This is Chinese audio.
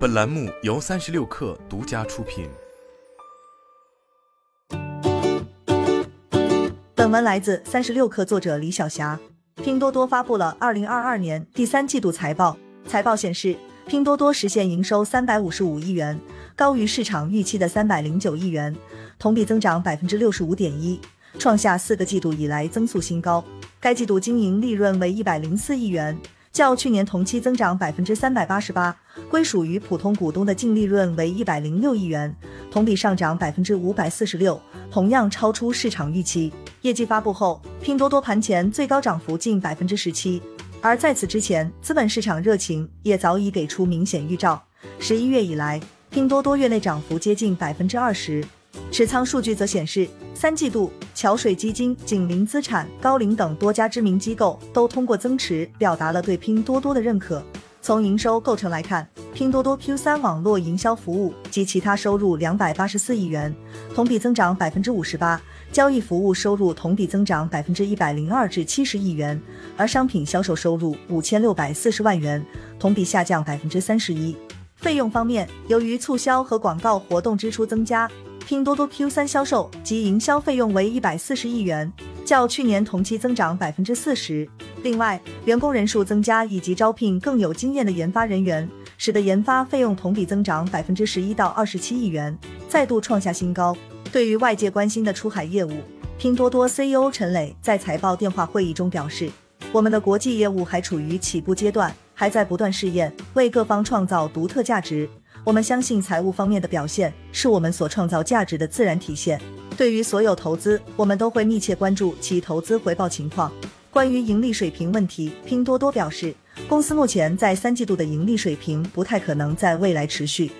本栏目由三十六氪独家出品。本文来自三十六氪，作者李晓霞。拼多多发布了二零二二年第三季度财报，财报显示，拼多多实现营收三百五十五亿元，高于市场预期的三百零九亿元，同比增长百分之六十五点一，创下四个季度以来增速新高。该季度经营利润为一百零四亿元。较去年同期增长百分之三百八十八，归属于普通股东的净利润为一百零六亿元，同比上涨百分之五百四十六，同样超出市场预期。业绩发布后，拼多多盘前最高涨幅近百分之十七，而在此之前，资本市场热情也早已给出明显预兆。十一月以来，拼多多月内涨幅接近百分之二十。持仓数据则显示，三季度桥水基金、景林资产、高瓴等多家知名机构都通过增持表达了对拼多多的认可。从营收构成来看，拼多多 Q 三网络营销服务及其他收入两百八十四亿元，同比增长百分之五十八；交易服务收入同比增长百分之一百零二至七十亿元，而商品销售收入五千六百四十万元，同比下降百分之三十一。费用方面，由于促销和广告活动支出增加。拼多多 Q 三销售及营销费用为一百四十亿元，较去年同期增长百分之四十。另外，员工人数增加以及招聘更有经验的研发人员，使得研发费用同比增长百分之十一到二十七亿元，再度创下新高。对于外界关心的出海业务，拼多多 CEO 陈磊在财报电话会议中表示：“我们的国际业务还处于起步阶段，还在不断试验，为各方创造独特价值。”我们相信财务方面的表现是我们所创造价值的自然体现。对于所有投资，我们都会密切关注其投资回报情况。关于盈利水平问题，拼多多表示，公司目前在三季度的盈利水平不太可能在未来持续。